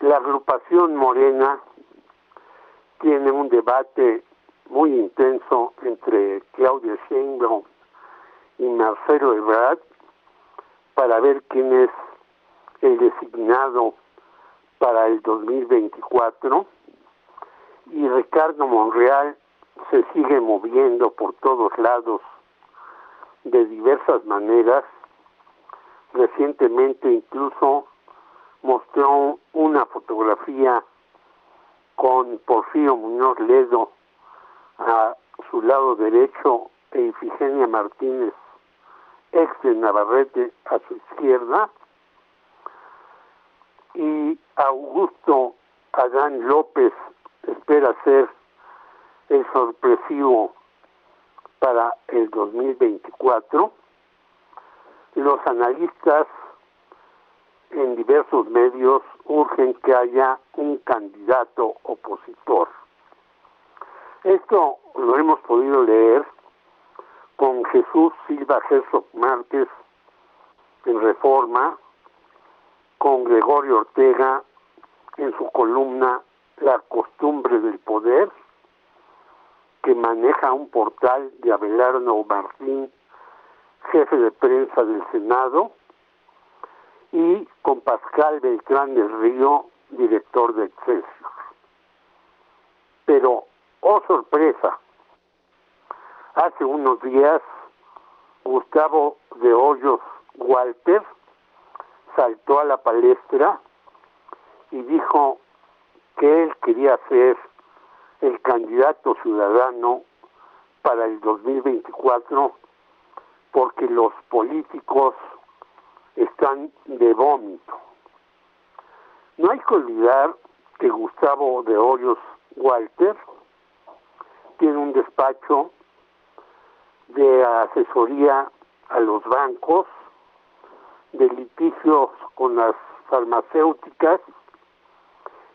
la agrupación Morena tiene un debate muy intenso entre Claudia Sheinbaum y Marcelo Ebrard para ver quién es el designado para el 2024 y Ricardo Monreal se sigue moviendo por todos lados de diversas maneras. Recientemente incluso mostró una fotografía con Porfirio Muñoz Ledo a su lado derecho e Ifigenia Martínez, ex de Navarrete, a su izquierda, y Augusto Adán López espera ser el sorpresivo para el 2024. Los analistas en diversos medios urgen que haya un candidato opositor. Esto lo hemos podido leer con Jesús Silva Herzog Márquez en Reforma, con Gregorio Ortega en su columna La costumbre del poder, que maneja un portal de Abelardo Martín, jefe de prensa del Senado, y con Pascal Beltrán del Río, director de Excelsior. Pero, oh sorpresa, hace unos días Gustavo de Hoyos Walter saltó a la palestra y dijo que él quería ser el candidato ciudadano para el 2024 porque los políticos están de vómito. No hay que olvidar que Gustavo de Hoyos Walter tiene un despacho de asesoría a los bancos, de litigios con las farmacéuticas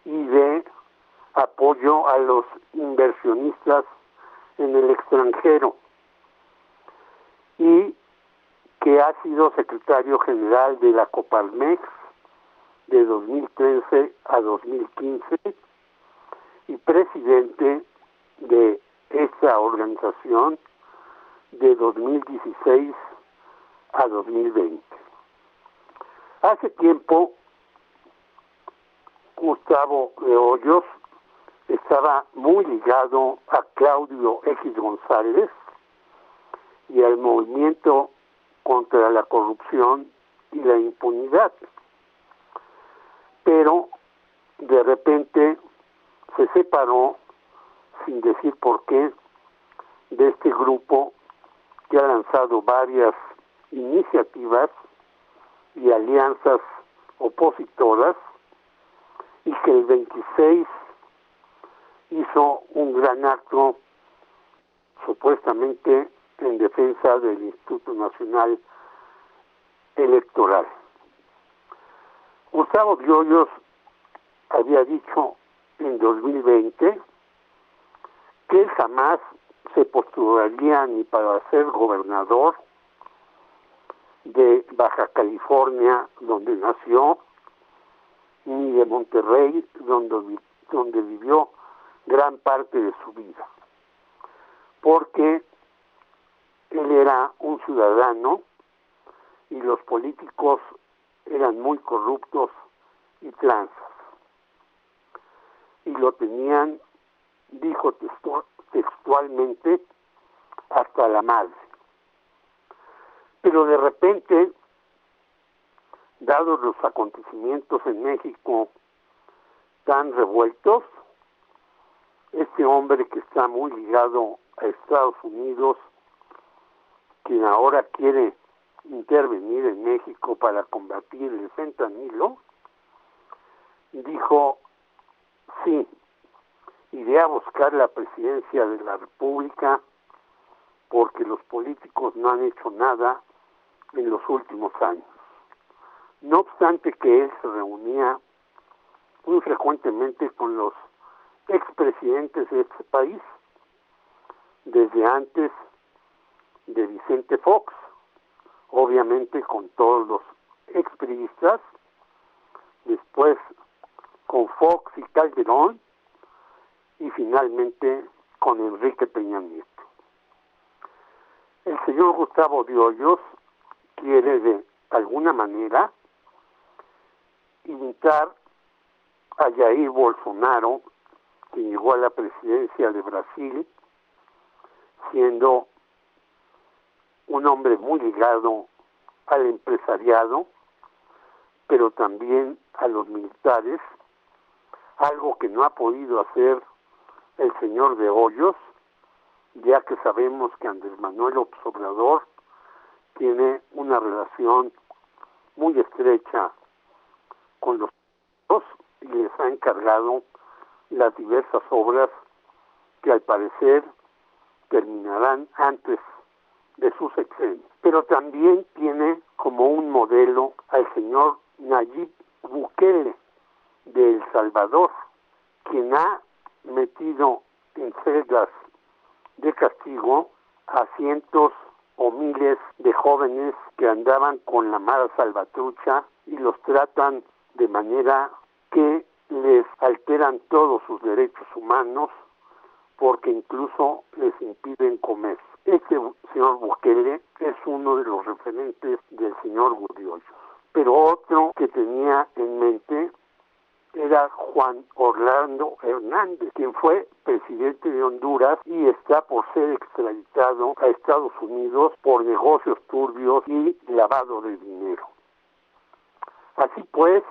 y de apoyo a los inversionistas en el extranjero. Y que ha sido secretario general de la Coparmex de 2013 a 2015 y presidente de esta organización de 2016 a 2020. Hace tiempo, Gustavo de Hoyos estaba muy ligado a Claudio X González y al movimiento contra la corrupción y la impunidad. Pero de repente se separó, sin decir por qué, de este grupo que ha lanzado varias iniciativas y alianzas opositoras y que el 26 hizo un gran acto supuestamente en defensa del Instituto Nacional Electoral. Gustavo Giollos había dicho en 2020 que él jamás se postularía ni para ser gobernador de Baja California, donde nació, ni de Monterrey, donde, donde vivió gran parte de su vida, porque él era un ciudadano y los políticos eran muy corruptos y tranzas. Y lo tenían, dijo textualmente, hasta la madre. Pero de repente, dados los acontecimientos en México tan revueltos, este hombre que está muy ligado a Estados Unidos quien ahora quiere intervenir en México para combatir el fentanilo, dijo, sí, iré a buscar la presidencia de la República porque los políticos no han hecho nada en los últimos años. No obstante que él se reunía muy frecuentemente con los expresidentes de este país, desde antes de Vicente Fox, obviamente con todos los expriistas después con Fox y Calderón y finalmente con Enrique Peña Nieto. El señor Gustavo de quiere de alguna manera imitar a Jair Bolsonaro, que llegó a la presidencia de Brasil, siendo un hombre muy ligado al empresariado, pero también a los militares, algo que no ha podido hacer el señor de Hoyos, ya que sabemos que Andrés Manuel Obrador tiene una relación muy estrecha con los y les ha encargado las diversas obras que al parecer terminarán antes de su sexenio. Pero también tiene como un modelo al señor Nayib Bukele de El Salvador, quien ha metido en celdas de castigo a cientos o miles de jóvenes que andaban con la mala salvatrucha y los tratan de manera que les alteran todos sus derechos humanos porque incluso les impiden comer. Este señor Bukele es uno de los referentes del señor Gudioyo. Pero otro que tenía en mente era Juan Orlando Hernández, quien fue presidente de Honduras y está por ser extraditado a Estados Unidos por negocios turbios y lavado de dinero. Así pues,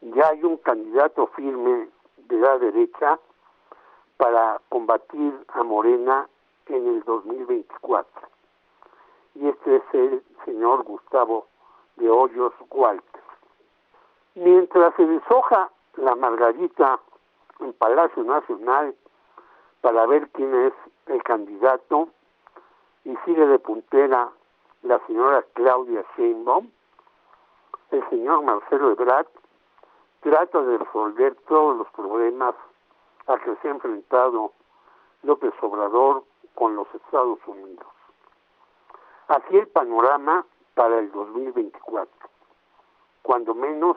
ya hay un candidato firme de la derecha para combatir a Morena en el 2024. Y este es el señor Gustavo de Hoyos Walter. Mientras se deshoja la margarita en Palacio Nacional para ver quién es el candidato y sigue de puntera la señora Claudia Sheinbaum, el señor Marcelo Ebrard trata de resolver todos los problemas a que se ha enfrentado López Obrador Estados Unidos. Así el panorama para el 2024. Cuando menos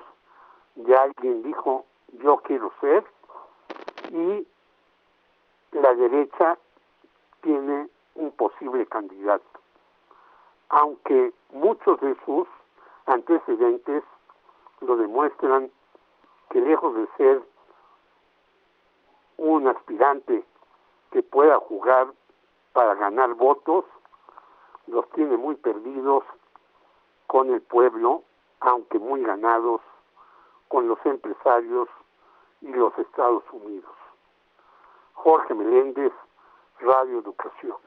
ya alguien dijo yo quiero ser y la derecha tiene un posible candidato, aunque muchos de sus antecedentes lo demuestran que lejos de ser un aspirante que pueda jugar para ganar votos, los tiene muy perdidos con el pueblo, aunque muy ganados con los empresarios y los Estados Unidos. Jorge Meléndez, Radio Educación.